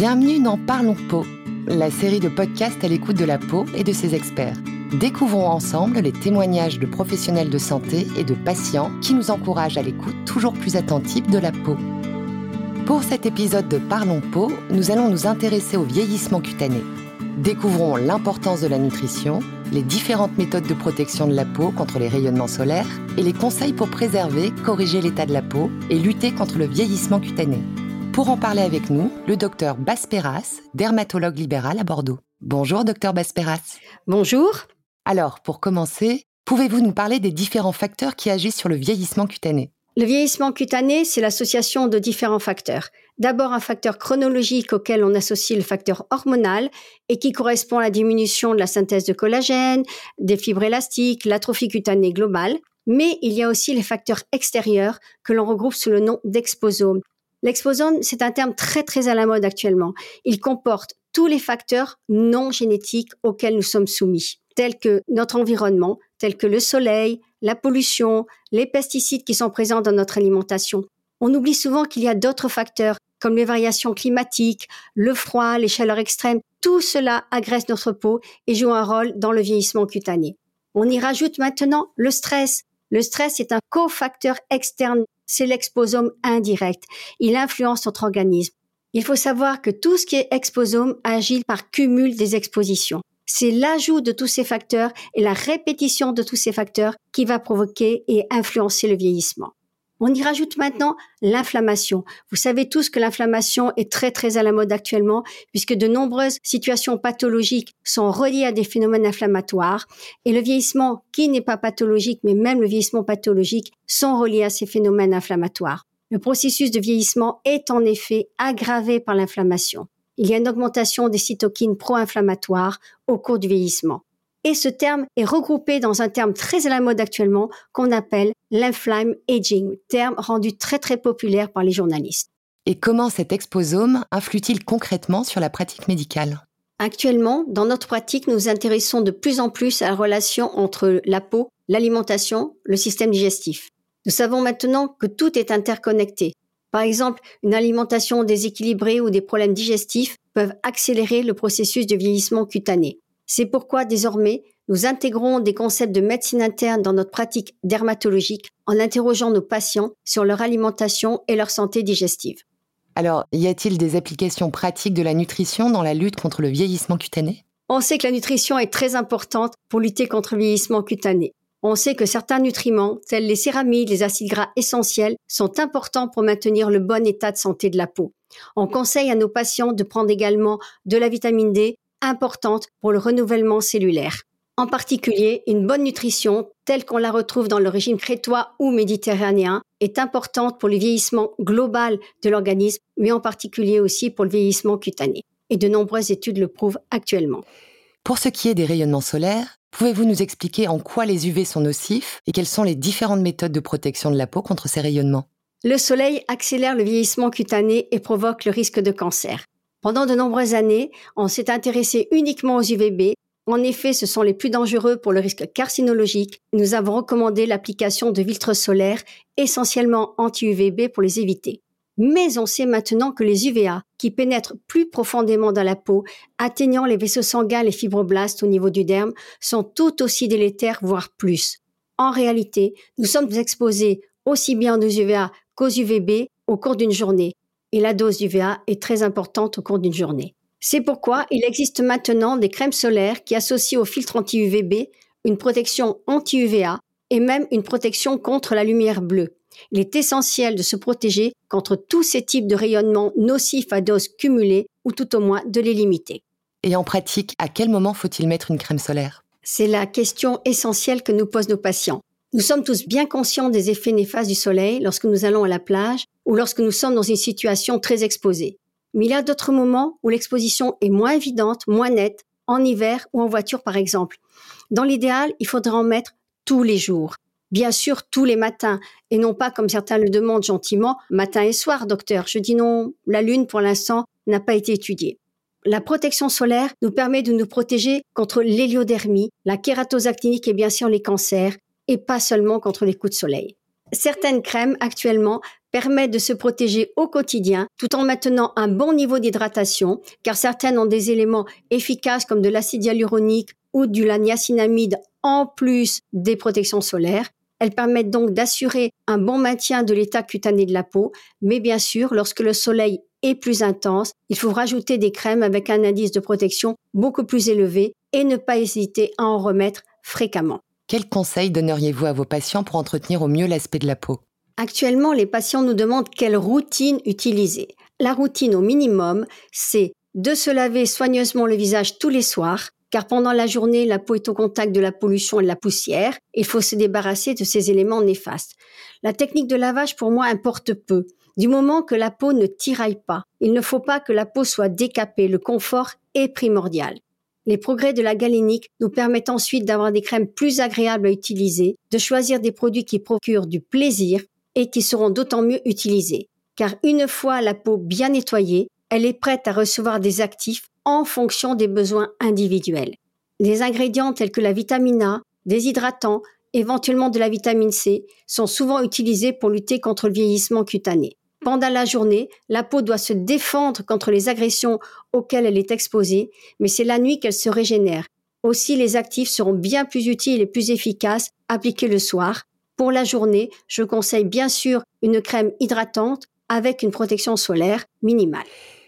Bienvenue dans Parlons Peau, la série de podcasts à l'écoute de la peau et de ses experts. Découvrons ensemble les témoignages de professionnels de santé et de patients qui nous encouragent à l'écoute toujours plus attentive de la peau. Pour cet épisode de Parlons Peau, nous allons nous intéresser au vieillissement cutané. Découvrons l'importance de la nutrition, les différentes méthodes de protection de la peau contre les rayonnements solaires et les conseils pour préserver, corriger l'état de la peau et lutter contre le vieillissement cutané. Pour en parler avec nous, le docteur Basperas, dermatologue libéral à Bordeaux. Bonjour, docteur Basperas. Bonjour. Alors, pour commencer, pouvez-vous nous parler des différents facteurs qui agissent sur le vieillissement cutané? Le vieillissement cutané, c'est l'association de différents facteurs. D'abord, un facteur chronologique auquel on associe le facteur hormonal et qui correspond à la diminution de la synthèse de collagène, des fibres élastiques, l'atrophie cutanée globale. Mais il y a aussi les facteurs extérieurs que l'on regroupe sous le nom d'exposome. L'exposome, c'est un terme très très à la mode actuellement. Il comporte tous les facteurs non génétiques auxquels nous sommes soumis, tels que notre environnement, tels que le soleil, la pollution, les pesticides qui sont présents dans notre alimentation. On oublie souvent qu'il y a d'autres facteurs, comme les variations climatiques, le froid, les chaleurs extrêmes. Tout cela agresse notre peau et joue un rôle dans le vieillissement cutané. On y rajoute maintenant le stress. Le stress est un cofacteur externe c'est l'exposome indirect. Il influence notre organisme. Il faut savoir que tout ce qui est exposome agit par cumul des expositions. C'est l'ajout de tous ces facteurs et la répétition de tous ces facteurs qui va provoquer et influencer le vieillissement. On y rajoute maintenant l'inflammation. Vous savez tous que l'inflammation est très très à la mode actuellement puisque de nombreuses situations pathologiques sont reliées à des phénomènes inflammatoires et le vieillissement qui n'est pas pathologique mais même le vieillissement pathologique sont reliés à ces phénomènes inflammatoires. Le processus de vieillissement est en effet aggravé par l'inflammation. Il y a une augmentation des cytokines pro-inflammatoires au cours du vieillissement. Et ce terme est regroupé dans un terme très à la mode actuellement qu'on appelle l'inflame aging, terme rendu très très populaire par les journalistes. Et comment cet exposome influe-t-il concrètement sur la pratique médicale? Actuellement, dans notre pratique, nous nous intéressons de plus en plus à la relation entre la peau, l'alimentation, le système digestif. Nous savons maintenant que tout est interconnecté. Par exemple, une alimentation déséquilibrée ou des problèmes digestifs peuvent accélérer le processus de vieillissement cutané. C'est pourquoi désormais, nous intégrons des concepts de médecine interne dans notre pratique dermatologique en interrogeant nos patients sur leur alimentation et leur santé digestive. Alors, y a-t-il des applications pratiques de la nutrition dans la lutte contre le vieillissement cutané? On sait que la nutrition est très importante pour lutter contre le vieillissement cutané. On sait que certains nutriments, tels les céramides, les acides gras essentiels, sont importants pour maintenir le bon état de santé de la peau. On conseille à nos patients de prendre également de la vitamine D importante pour le renouvellement cellulaire. En particulier, une bonne nutrition, telle qu'on la retrouve dans le régime crétois ou méditerranéen, est importante pour le vieillissement global de l'organisme, mais en particulier aussi pour le vieillissement cutané. Et de nombreuses études le prouvent actuellement. Pour ce qui est des rayonnements solaires, pouvez-vous nous expliquer en quoi les UV sont nocifs et quelles sont les différentes méthodes de protection de la peau contre ces rayonnements? Le soleil accélère le vieillissement cutané et provoque le risque de cancer. Pendant de nombreuses années, on s'est intéressé uniquement aux UVB. En effet, ce sont les plus dangereux pour le risque carcinologique. Nous avons recommandé l'application de filtres solaires essentiellement anti-UVB pour les éviter. Mais on sait maintenant que les UVA, qui pénètrent plus profondément dans la peau, atteignant les vaisseaux sanguins et fibroblastes au niveau du derme, sont tout aussi délétères, voire plus. En réalité, nous sommes exposés aussi bien aux UVA qu'aux UVB au cours d'une journée et la dose d'UVA est très importante au cours d'une journée. C'est pourquoi il existe maintenant des crèmes solaires qui associent au filtre anti-UVB une protection anti-UVA et même une protection contre la lumière bleue. Il est essentiel de se protéger contre tous ces types de rayonnements nocifs à dose cumulée ou tout au moins de les limiter. Et en pratique, à quel moment faut-il mettre une crème solaire? C'est la question essentielle que nous posent nos patients. Nous sommes tous bien conscients des effets néfastes du soleil lorsque nous allons à la plage ou lorsque nous sommes dans une situation très exposée. Mais il y a d'autres moments où l'exposition est moins évidente, moins nette, en hiver ou en voiture par exemple. Dans l'idéal, il faudra en mettre tous les jours. Bien sûr, tous les matins, et non pas comme certains le demandent gentiment, matin et soir, docteur. Je dis non, la Lune, pour l'instant, n'a pas été étudiée. La protection solaire nous permet de nous protéger contre l'héliodermie, la kératose actinique et bien sûr les cancers, et pas seulement contre les coups de soleil. Certaines crèmes actuellement permettent de se protéger au quotidien tout en maintenant un bon niveau d'hydratation, car certaines ont des éléments efficaces comme de l'acide hyaluronique ou du niacinamide en plus des protections solaires. Elles permettent donc d'assurer un bon maintien de l'état cutané de la peau, mais bien sûr, lorsque le soleil est plus intense, il faut rajouter des crèmes avec un indice de protection beaucoup plus élevé et ne pas hésiter à en remettre fréquemment. Quels conseils donneriez-vous à vos patients pour entretenir au mieux l'aspect de la peau? Actuellement, les patients nous demandent quelle routine utiliser. La routine au minimum, c'est de se laver soigneusement le visage tous les soirs, car pendant la journée, la peau est au contact de la pollution et de la poussière. Il faut se débarrasser de ces éléments néfastes. La technique de lavage, pour moi, importe peu. Du moment que la peau ne tiraille pas, il ne faut pas que la peau soit décapée. Le confort est primordial. Les progrès de la galénique nous permettent ensuite d'avoir des crèmes plus agréables à utiliser, de choisir des produits qui procurent du plaisir et qui seront d'autant mieux utilisés. Car une fois la peau bien nettoyée, elle est prête à recevoir des actifs en fonction des besoins individuels. Des ingrédients tels que la vitamine A, des hydratants, éventuellement de la vitamine C, sont souvent utilisés pour lutter contre le vieillissement cutané. Pendant la journée, la peau doit se défendre contre les agressions auxquelles elle est exposée, mais c'est la nuit qu'elle se régénère. Aussi, les actifs seront bien plus utiles et plus efficaces appliqués le soir. Pour la journée, je conseille bien sûr une crème hydratante avec une protection solaire minimale.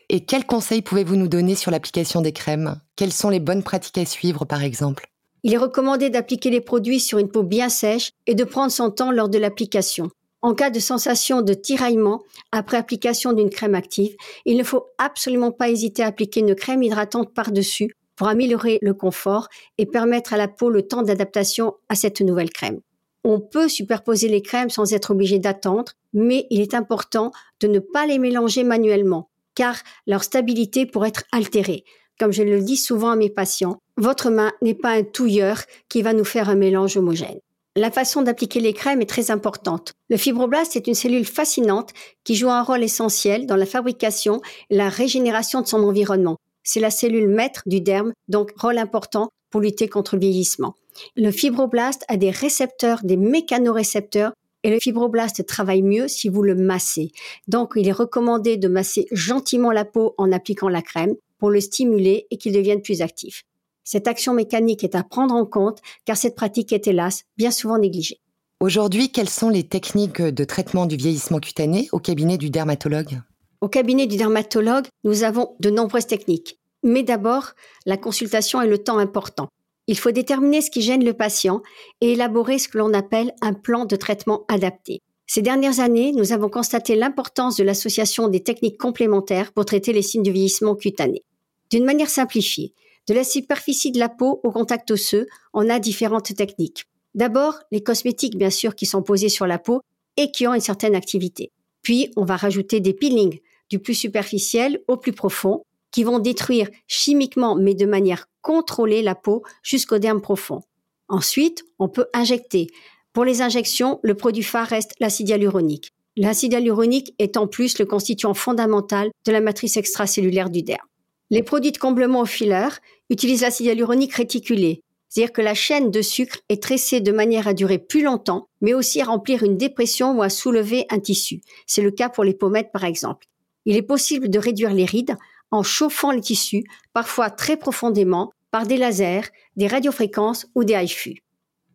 Et quels conseils pouvez-vous nous donner sur l'application des crèmes? Quelles sont les bonnes pratiques à suivre, par exemple? Il est recommandé d'appliquer les produits sur une peau bien sèche et de prendre son temps lors de l'application. En cas de sensation de tiraillement après application d'une crème active, il ne faut absolument pas hésiter à appliquer une crème hydratante par-dessus pour améliorer le confort et permettre à la peau le temps d'adaptation à cette nouvelle crème. On peut superposer les crèmes sans être obligé d'attendre, mais il est important de ne pas les mélanger manuellement car leur stabilité pourrait être altérée. Comme je le dis souvent à mes patients, votre main n'est pas un touilleur qui va nous faire un mélange homogène. La façon d'appliquer les crèmes est très importante. Le fibroblast est une cellule fascinante qui joue un rôle essentiel dans la fabrication et la régénération de son environnement. C'est la cellule maître du derme, donc rôle important pour lutter contre le vieillissement. Le fibroblast a des récepteurs, des mécanorécepteurs et le fibroblast travaille mieux si vous le massez. Donc, il est recommandé de masser gentiment la peau en appliquant la crème pour le stimuler et qu'il devienne plus actif. Cette action mécanique est à prendre en compte car cette pratique est hélas bien souvent négligée. Aujourd'hui, quelles sont les techniques de traitement du vieillissement cutané au cabinet du dermatologue? Au cabinet du dermatologue, nous avons de nombreuses techniques. Mais d'abord, la consultation est le temps important. Il faut déterminer ce qui gêne le patient et élaborer ce que l'on appelle un plan de traitement adapté. Ces dernières années, nous avons constaté l'importance de l'association des techniques complémentaires pour traiter les signes du vieillissement cutané. D'une manière simplifiée, de la superficie de la peau au contact osseux, on a différentes techniques. D'abord, les cosmétiques, bien sûr, qui sont posés sur la peau et qui ont une certaine activité. Puis, on va rajouter des peelings, du plus superficiel au plus profond, qui vont détruire chimiquement, mais de manière contrôlée, la peau jusqu'au derme profond. Ensuite, on peut injecter. Pour les injections, le produit phare reste l'acide hyaluronique. L'acide hyaluronique est en plus le constituant fondamental de la matrice extracellulaire du derme. Les produits de comblement au filler utilisent l'acide hyaluronique réticulé, c'est-à-dire que la chaîne de sucre est tressée de manière à durer plus longtemps, mais aussi à remplir une dépression ou à soulever un tissu. C'est le cas pour les pommettes par exemple. Il est possible de réduire les rides en chauffant les tissus, parfois très profondément, par des lasers, des radiofréquences ou des HIFU.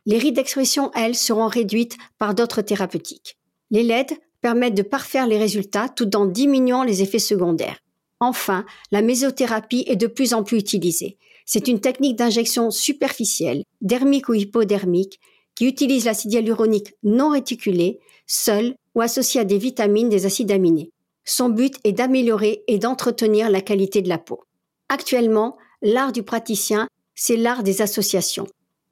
Les rides d'expression, elles, seront réduites par d'autres thérapeutiques. Les LED permettent de parfaire les résultats tout en diminuant les effets secondaires. Enfin, la mésothérapie est de plus en plus utilisée. C'est une technique d'injection superficielle, dermique ou hypodermique, qui utilise l'acide hyaluronique non réticulé, seul ou associé à des vitamines des acides aminés. Son but est d'améliorer et d'entretenir la qualité de la peau. Actuellement, l'art du praticien, c'est l'art des associations.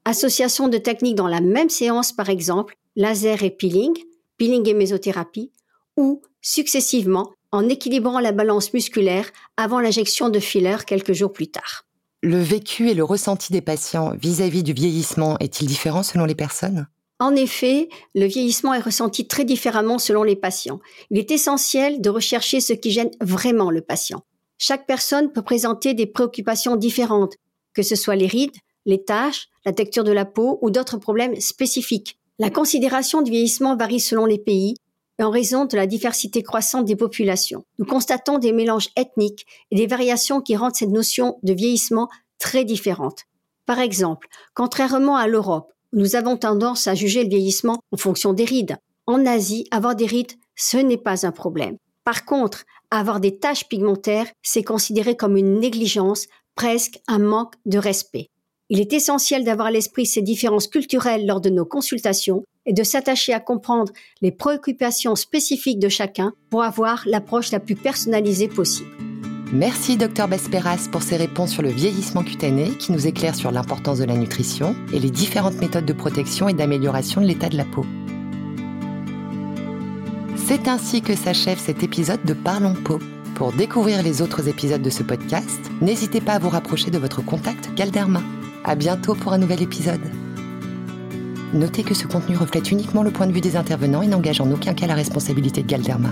Association de techniques dans la même séance, par exemple, laser et peeling, peeling et mésothérapie, ou successivement en équilibrant la balance musculaire avant l'injection de filler quelques jours plus tard. Le vécu et le ressenti des patients vis-à-vis du vieillissement est-il différent selon les personnes? En effet, le vieillissement est ressenti très différemment selon les patients. Il est essentiel de rechercher ce qui gêne vraiment le patient. Chaque personne peut présenter des préoccupations différentes, que ce soit les rides, les taches, la texture de la peau ou d'autres problèmes spécifiques. La considération du vieillissement varie selon les pays en raison de la diversité croissante des populations. Nous constatons des mélanges ethniques et des variations qui rendent cette notion de vieillissement très différente. Par exemple, contrairement à l'Europe, nous avons tendance à juger le vieillissement en fonction des rides, en Asie, avoir des rides, ce n'est pas un problème. Par contre, avoir des taches pigmentaires, c'est considéré comme une négligence, presque un manque de respect. Il est essentiel d'avoir à l'esprit ces différences culturelles lors de nos consultations et de s'attacher à comprendre les préoccupations spécifiques de chacun pour avoir l'approche la plus personnalisée possible. Merci Dr Besperas pour ces réponses sur le vieillissement cutané qui nous éclairent sur l'importance de la nutrition et les différentes méthodes de protection et d'amélioration de l'état de la peau. C'est ainsi que s'achève cet épisode de Parlons Peau. Pour découvrir les autres épisodes de ce podcast, n'hésitez pas à vous rapprocher de votre contact Galderma. À bientôt pour un nouvel épisode. Notez que ce contenu reflète uniquement le point de vue des intervenants et n'engage en aucun cas la responsabilité de Galderma.